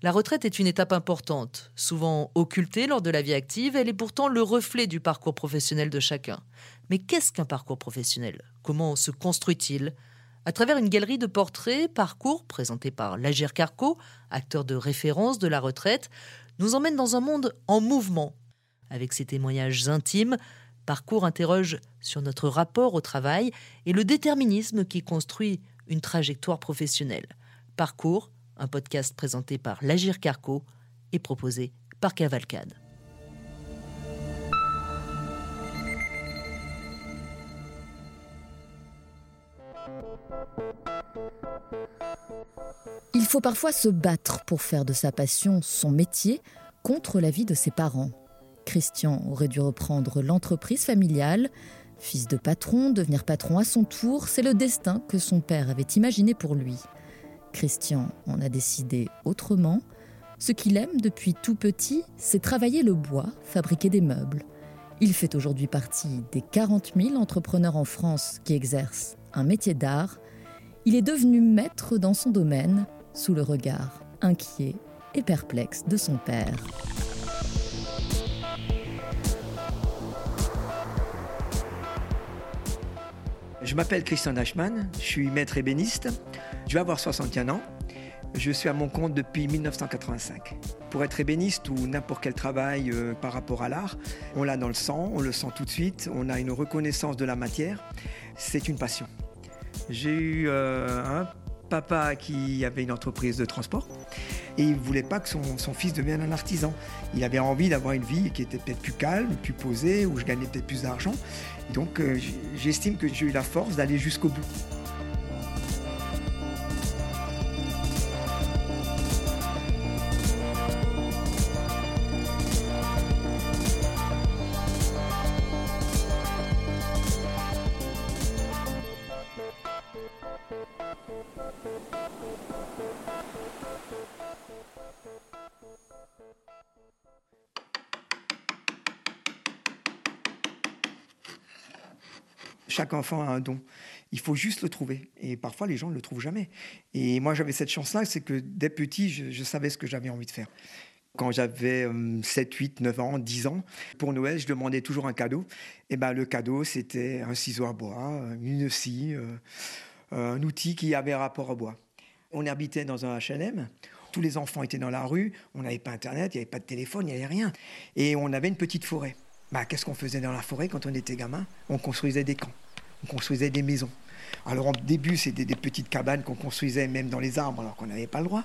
La retraite est une étape importante, souvent occultée lors de la vie active, elle est pourtant le reflet du parcours professionnel de chacun. Mais qu'est-ce qu'un parcours professionnel? Comment se construit-il? À travers une galerie de portraits, parcours présenté par Lagir Carco, acteur de référence de la retraite, nous emmène dans un monde en mouvement. Avec ses témoignages intimes, Parcours interroge sur notre rapport au travail et le déterminisme qui construit une trajectoire professionnelle. Parcours un podcast présenté par Lagir Carco et proposé par Cavalcade. Il faut parfois se battre pour faire de sa passion son métier contre la vie de ses parents. Christian aurait dû reprendre l'entreprise familiale. Fils de patron, devenir patron à son tour, c'est le destin que son père avait imaginé pour lui. Christian en a décidé autrement. Ce qu'il aime depuis tout petit, c'est travailler le bois, fabriquer des meubles. Il fait aujourd'hui partie des 40 000 entrepreneurs en France qui exercent un métier d'art. Il est devenu maître dans son domaine sous le regard inquiet et perplexe de son père. Je m'appelle Christian Dachmann, je suis maître ébéniste, je vais avoir 61 ans, je suis à mon compte depuis 1985. Pour être ébéniste ou n'importe quel travail euh, par rapport à l'art, on l'a dans le sang, on le sent tout de suite, on a une reconnaissance de la matière, c'est une passion. J'ai eu euh, un papa qui avait une entreprise de transport et il ne voulait pas que son, fils devienne un artisan. Il avait envie d'avoir une vie qui était peut-être plus calme, plus posée, où je gagnais peut-être plus d'argent. Donc euh, j'estime que j'ai eu la force d'aller jusqu'au bout. Chaque enfant a un don. Il faut juste le trouver. Et parfois, les gens ne le trouvent jamais. Et moi, j'avais cette chance-là, c'est que dès petit, je, savais ce que j'avais envie de faire. Quand j'avais 7, 8, 9 ans, 10 ans, pour Noël, je demandais toujours un cadeau. Et ben, le cadeau, c'était un ciseau à bois, une scie, euh, un outil qui avait rapport au bois. On habitait dans un HLM. Tous les enfants étaient dans la rue. On n'avait pas Internet, il n'y avait pas de téléphone, il n'y avait rien. Et on avait une petite forêt. Bah, Qu'est-ce qu'on faisait dans la forêt quand on était gamin? On construisait des camps on construisait des maisons. Alors au début, c'était des petites cabanes qu'on construisait même dans les arbres alors qu'on n'avait pas le droit.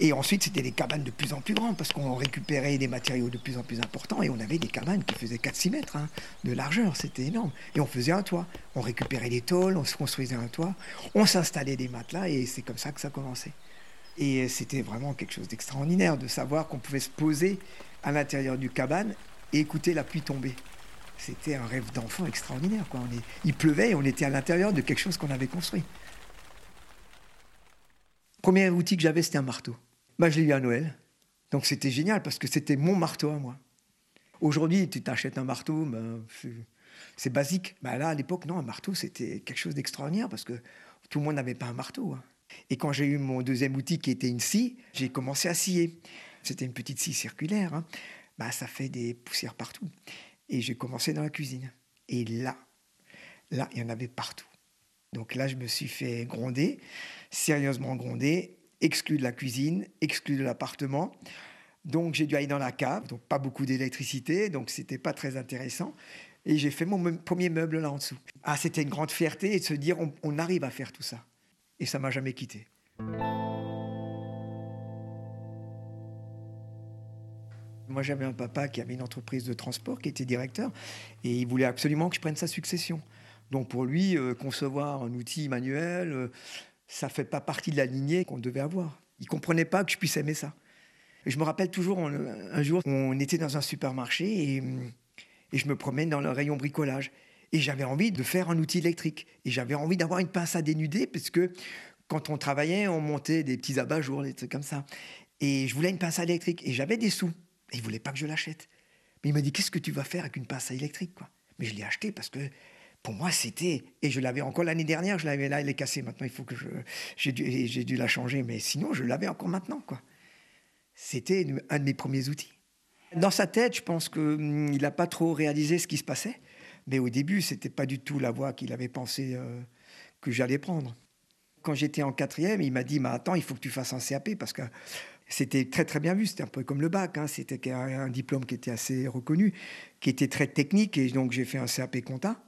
Et ensuite, c'était des cabanes de plus en plus grandes parce qu'on récupérait des matériaux de plus en plus importants et on avait des cabanes qui faisaient 4-6 mètres hein, de largeur, c'était énorme. Et on faisait un toit. On récupérait des tôles, on se construisait un toit, on s'installait des matelas et c'est comme ça que ça commençait. Et c'était vraiment quelque chose d'extraordinaire de savoir qu'on pouvait se poser à l'intérieur du cabane et écouter la pluie tomber. C'était un rêve d'enfant extraordinaire. Il pleuvait et on était à l'intérieur de quelque chose qu'on avait construit. Premier outil que j'avais, c'était un marteau. Bah, je l'ai eu à Noël. Donc c'était génial parce que c'était mon marteau à moi. Aujourd'hui, tu t'achètes un marteau, ben, c'est basique. Bah, là, à l'époque, non, un marteau, c'était quelque chose d'extraordinaire parce que tout le monde n'avait pas un marteau. Hein. Et quand j'ai eu mon deuxième outil qui était une scie, j'ai commencé à scier. C'était une petite scie circulaire. Hein. Bah, ça fait des poussières partout. Et j'ai commencé dans la cuisine. Et là, là, il y en avait partout. Donc là, je me suis fait gronder, sérieusement gronder, exclu de la cuisine, exclu de l'appartement. Donc j'ai dû aller dans la cave, donc pas beaucoup d'électricité, donc c'était pas très intéressant. Et j'ai fait mon premier meuble là en dessous. Ah, c'était une grande fierté de se dire on, on arrive à faire tout ça. Et ça m'a jamais quitté. Moi, j'avais un papa qui avait une entreprise de transport, qui était directeur, et il voulait absolument que je prenne sa succession. Donc pour lui, euh, concevoir un outil manuel, euh, ça fait pas partie de la lignée qu'on devait avoir. Il comprenait pas que je puisse aimer ça. Et je me rappelle toujours, un jour, on était dans un supermarché et, et je me promène dans le rayon bricolage. Et j'avais envie de faire un outil électrique. Et j'avais envie d'avoir une pince à dénuder, parce que quand on travaillait, on montait des petits abat-jours, des trucs comme ça. Et je voulais une pince à électrique. Et j'avais des sous. Et il voulait pas que je l'achète. Mais il m'a dit Qu'est-ce que tu vas faire avec une pince à électrique quoi? Mais je l'ai acheté parce que pour moi, c'était. Et je l'avais encore l'année dernière, je l'avais là, elle est cassée. Maintenant, il faut que je. J'ai dû, j'ai dû la changer, mais sinon, je l'avais encore maintenant, quoi. C'était un de mes premiers outils. Dans sa tête, je pense qu'il hum, n'a pas trop réalisé ce qui se passait. Mais au début, ce n'était pas du tout la voie qu'il avait pensé euh, que j'allais prendre. Quand j'étais en quatrième, il m'a dit bah, Attends, il faut que tu fasses un CAP parce que c'était très très bien vu. C'était un peu comme le bac. Hein. C'était un, diplôme qui était assez reconnu, qui était très technique. Et donc j'ai fait un CAP compta.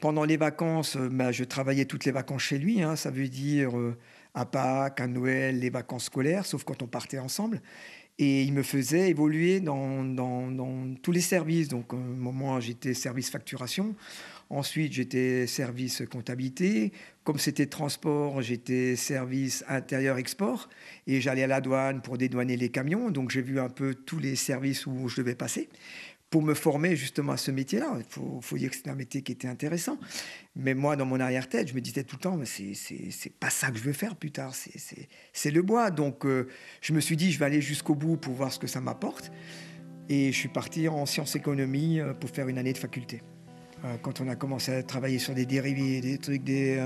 Pendant les vacances, euh, bah, je travaillais toutes les vacances chez lui. Hein. Ça veut dire euh, à Pâques, à Noël, les vacances scolaires, sauf quand on partait ensemble. Et il me faisait évoluer dans, dans, tous les services. Donc, à un moment, j'étais service facturation. Ensuite, j'étais service comptabilité. Comme c'était transport, j'étais service intérieur-export. Et j'allais à la douane pour dédouaner les camions. Donc, j'ai vu un peu tous les services où je devais passer pour me former justement à ce métier-là. Il faut, dire que c'était un métier qui était intéressant. Mais moi, dans mon arrière-tête, je me disais tout le temps, mais c'est pas ça que je veux faire plus tard, c'est le bois. Donc euh, je me suis dit, je vais aller jusqu'au bout pour voir ce que ça m'apporte. Et je suis parti en sciences économie euh, pour faire une année de faculté. Euh, quand on a commencé à travailler sur des dérivés, des trucs, des,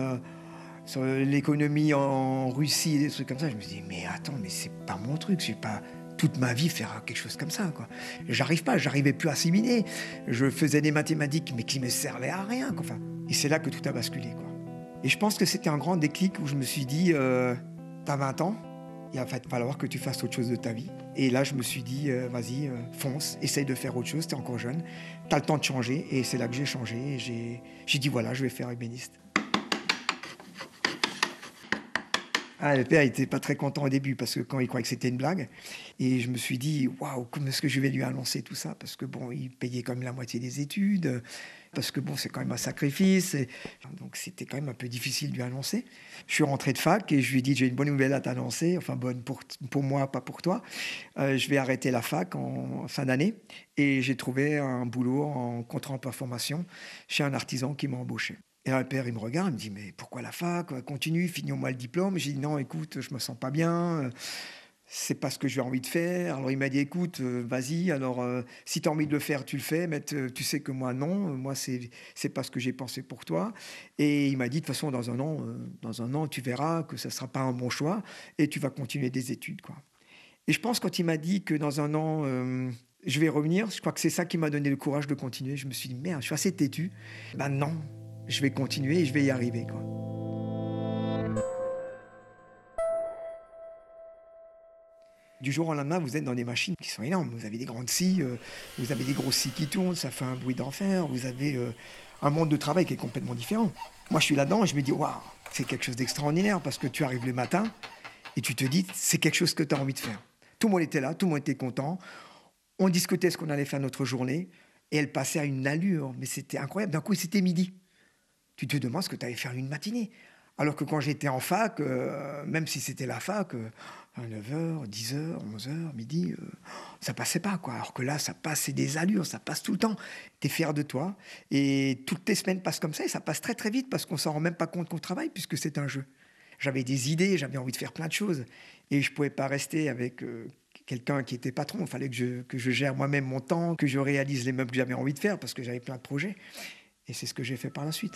sur l'économie en Russie, des trucs comme ça, je me suis dit, mais attends, mais c'est pas mon truc, je pas toute ma vie faire quelque chose comme ça. Quoi. J'arrive pas, j'arrivais plus à assimiler. Je faisais des mathématiques, mais qui me servaient à rien. Quoi. Et c'est là que tout a basculé. Quoi. Et je pense que c'était un grand déclic où je me suis dit, euh, t'as 20 ans, il va falloir que tu fasses autre chose de ta vie. Et là, je me suis dit, euh, vas-y, euh, fonce, essaye de faire autre chose, t'es encore jeune, t'as le temps de changer. Et c'est là que j'ai changé. J'ai dit, voilà, je vais faire ébéniste. Ah, le père n'était pas très content au début parce que quand il croyait que c'était une blague. Et je me suis dit, waouh, comment est-ce que je vais lui annoncer tout ça? Parce que bon, il payait quand même la moitié des études, parce que bon, c'est quand même un sacrifice. Donc c'était quand même un peu difficile de lui annoncer. Je suis rentré de fac et je lui ai dit, j'ai une bonne nouvelle à t'annoncer, enfin bonne pour, moi, pas pour toi. Euh, je vais arrêter la fac en fin d'année et j'ai trouvé un boulot en contrat en formation chez un artisan qui m'a embauché. Et là, le père, il me regarde, il me dit, mais pourquoi la fac? Continue, finis-moi le diplôme. J'ai dit, non, écoute, je me sens pas bien. C'est pas ce que j'ai envie de faire. Alors il m'a dit, écoute, euh, vas-y. Alors euh, si tu as envie de le faire, tu le fais. Mais tu sais que moi, non. Moi, c'est c'est pas ce que j'ai pensé pour toi. Et il m'a dit, de toute façon, dans un an, euh, dans un an, tu verras que ça sera pas un bon choix et tu vas continuer des études, quoi. Et je pense quand il m'a dit que dans un an, je vais revenir, je crois que c'est ça qui m'a donné le courage de continuer. Je me suis dit, merde, je suis assez têtu. Ben non, je vais continuer et je vais y arriver. Quoi. Du jour au lendemain, vous êtes dans des machines qui sont énormes. Vous avez des grandes scies, euh, vous avez des grosses scies qui tournent, ça fait un bruit d'enfer. Vous avez euh, un monde de travail qui est complètement différent. Moi, je suis là-dedans et je me dis, waouh, c'est quelque chose d'extraordinaire parce que tu arrives le matin et tu te dis, c'est quelque chose que tu as envie de faire. Tout le monde était là, tout le monde était content. On discutait ce qu'on allait faire notre journée et elle passait à une allure, mais c'était incroyable. D'un coup, c'était midi tu te demandes ce que tu allais faire une matinée. Alors que quand j'étais en fac, euh, même si c'était la fac, euh, à 9h, 10h, 11h, midi, euh, ça passait pas. quoi. Alors que là, ça passe, c'est des allures, ça passe tout le temps. Tu es fier de toi. Et toutes tes semaines passent comme ça et ça passe très très vite parce qu'on s'en rend même pas compte qu'on travaille puisque c'est un jeu. J'avais des idées, j'avais envie de faire plein de choses. Et je pouvais pas rester avec quelqu'un qui était patron. Il fallait que je, que je gère moi-même mon temps, que je réalise les meubles que j'avais envie de faire parce que j'avais plein de projets. Et c'est ce que j'ai fait par la suite.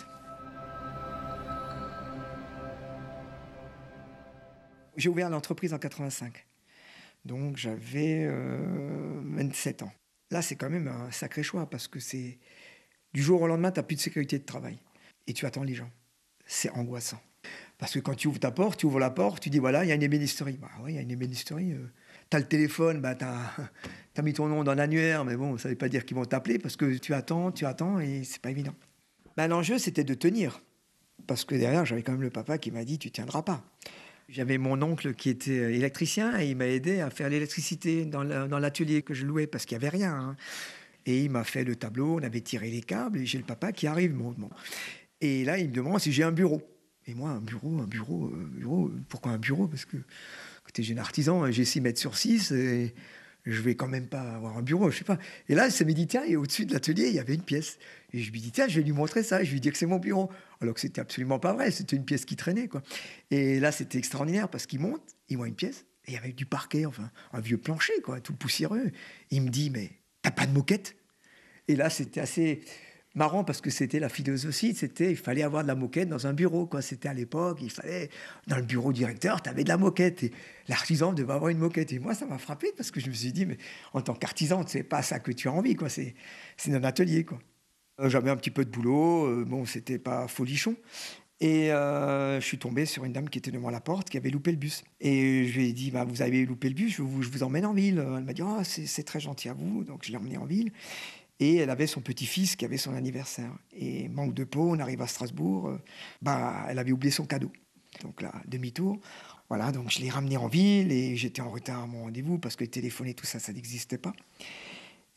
J'ai ouvert l'entreprise en 85. Donc j'avais 27 euh, ans. Là, c'est quand même un sacré choix parce que c'est du jour au lendemain, tu n'as plus de sécurité de travail et tu attends les gens. C'est angoissant. Parce que quand tu ouvres ta porte, tu ouvres la porte, tu dis voilà, il y a une ébénisterie. Bah oui, il y a une ébénisterie. Euh. tu as le téléphone, bah, tu as, mis ton nom dans l'annuaire, mais bon, ça ne veut pas dire qu'ils vont t'appeler parce que tu attends, tu attends et c'est pas évident. Bah, L'enjeu, c'était de tenir. Parce que derrière, j'avais quand même le papa qui m'a dit tu tiendras pas. J'avais mon oncle qui était euh, électricien et il m'a aidé à faire l'électricité dans l'atelier que je louais parce qu'il n'y avait rien. Hein. Et il m'a fait le tableau, on avait tiré les câbles et j'ai le papa qui arrive. Bon, Et là, il me demande si j'ai un bureau. Et moi, un bureau, un bureau, un euh, bureau. Pourquoi un bureau? Parce que j'étais jeune artisan, j'ai 6 mètres sur 6 et je vais quand même pas avoir un bureau, je sais pas. Et là, ça me dit, tiens, et au-dessus de l'atelier, il y avait une pièce. Et je lui dis, tiens, je vais lui montrer ça. je lui dis que c'est mon bureau. Alors que c'était absolument pas vrai. C'était une pièce qui traînait, quoi. Et là, c'était extraordinaire parce qu'il monte, il voit une pièce, et il y avait du parquet, enfin, un vieux plancher, quoi, tout poussiéreux. il me dit, mais t'as pas de moquette? Et là, c'était assez marrant parce que c'était la philosophie, c'était il fallait avoir de la moquette dans un bureau. Quoi. C'était à l'époque, il fallait, dans le bureau directeur, tu avais de la moquette. Et l'artisan devait avoir une moquette. Et moi, ça m'a frappé parce que je me suis dit, mais en tant qu'artisan, c'est pas ça que tu as envie. Quoi. C'est, c'est un atelier. Quoi. Euh, j'avais un petit peu de boulot. Euh, bon, c'était pas folichon. Et euh, je suis tombé sur une dame qui était devant la porte, qui avait loupé le bus. Et je lui ai dit, bah, vous avez loupé le bus, je vous, je vous emmène en ville. Elle m'a dit, oh, c'est très gentil à vous. Donc je l'ai emmené en ville. Et elle avait son petit-fils qui avait son anniversaire. Et manque de peau, on arrive à Strasbourg, euh, bah, elle avait oublié son cadeau. Donc là, demi-tour. Voilà, donc je l'ai ramené en ville et j'étais en retard à mon rendez-vous parce que téléphoner, tout ça, ça n'existait pas.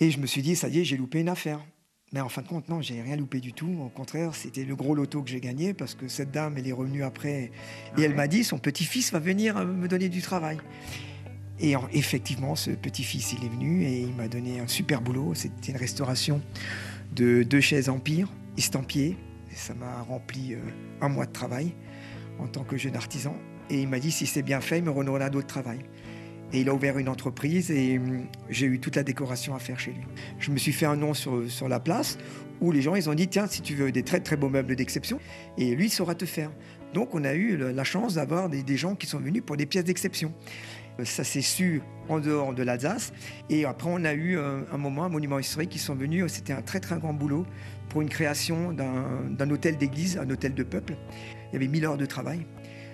Et je me suis dit, ça y est, j'ai loupé une affaire. Mais en fin de compte, non, j'ai rien loupé du tout. Au contraire, c'était le gros loto que j'ai gagné parce que cette dame, elle est revenue après et elle m'a dit, son petit-fils va venir euh, me donner du travail. Et effectivement, ce petit-fils, il est venu et il m'a donné un super boulot. C'était une restauration de deux chaises Empire, estampillées. Ça m'a rempli euh, un mois de travail en tant que jeune artisan. Et il m'a dit, si c'est bien fait, il me redonnera d'autres travail. Et il a ouvert une entreprise et hum, j'ai eu toute la décoration à faire chez lui. Je me suis fait un nom sur, sur la place où les gens ils ont dit tiens si tu veux des très très beaux meubles d'exception et lui il saura te faire. Donc on a eu la chance d'avoir des gens qui sont venus pour des pièces d'exception. Ça s'est su en dehors de l'Alsace. Et après, on a eu euh, un, moment, un monument historique qui sont venus. C'était un très très grand boulot pour une création d'un hôtel d'église, un hôtel de peuple. Il y avait 1000 heures de travail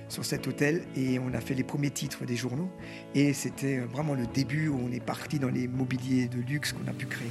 sur cet hôtel et on a fait les premiers titres des journaux. Et c'était vraiment le début où on est parti dans les mobiliers de luxe qu'on a pu créer.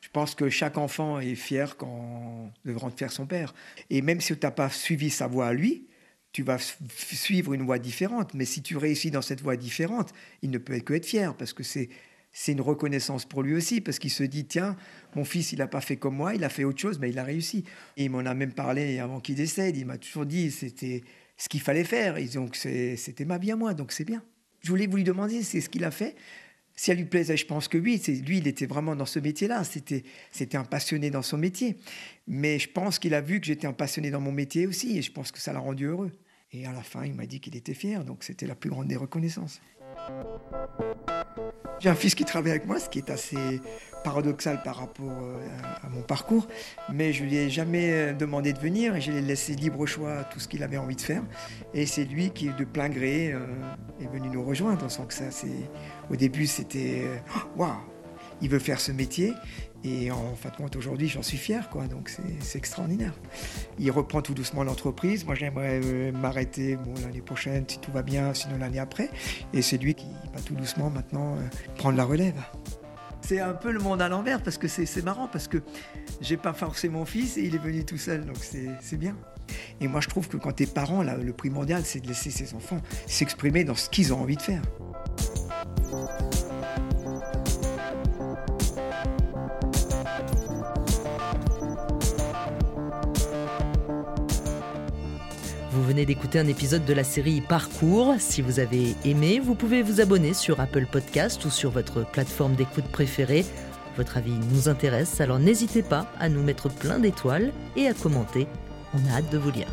Je pense que chaque enfant est fier quand devant faire son père. Et même si tu n'as pas suivi sa voie à lui, tu vas suivre une voie différente. Mais si tu réussis dans cette voie différente, il ne peut que être fier parce que c'est c'est une reconnaissance pour lui aussi, parce qu'il se dit, tiens, mon fils, il n'a pas fait comme moi, il a fait autre chose, mais il a réussi. Et il m'en a même parlé avant qu'il décède, il m'a toujours dit, c'était ce qu'il fallait faire, et donc c'était ma vie à moi, donc c'est bien. Je voulais vous lui demander, c'est ce qu'il a fait, si elle lui plaisait, je pense que oui. Lui, il était vraiment dans ce métier-là. C'était, c'était un passionné dans son métier. Mais je pense qu'il a vu que j'étais un passionné dans mon métier aussi. Et je pense que ça l'a rendu heureux. Et à la fin, il m'a dit qu'il était fier. Donc c'était la plus grande des reconnaissances. J'ai un fils qui travaille avec moi, ce qui est assez paradoxal par rapport euh, à mon parcours, mais je lui ai jamais euh, demandé de venir et je l'ai laissé libre choix à tout ce qu'il avait envie de faire. Et c'est lui qui, de plein gré, euh, est venu nous rejoindre. On que ça, c'est au début, c'était waouh, il veut faire ce métier. Et en fin de compte, aujourd'hui, j'en suis fier, quoi. Donc c'est extraordinaire. Il reprend tout doucement l'entreprise. Moi, j'aimerais m'arrêter bon, l'année prochaine, si tout va bien, sinon l'année après. Et c'est lui qui va tout doucement maintenant prendre la relève c'est un peu le monde à l'envers parce que c'est marrant parce que j'ai pas forcé mon fils et il est venu tout seul, donc c'est bien. Et moi, je trouve que quand t'es parent, là, le primordial, c'est de laisser ses enfants s'exprimer dans ce qu'ils ont envie de faire. D'écouter un épisode de la série Parcours. Si vous avez aimé, vous pouvez vous abonner sur Apple Podcast ou sur votre plateforme d'écoute préférée. Votre avis nous intéresse, alors n'hésitez pas à nous mettre plein d'étoiles et à commenter. On a hâte de vous lire.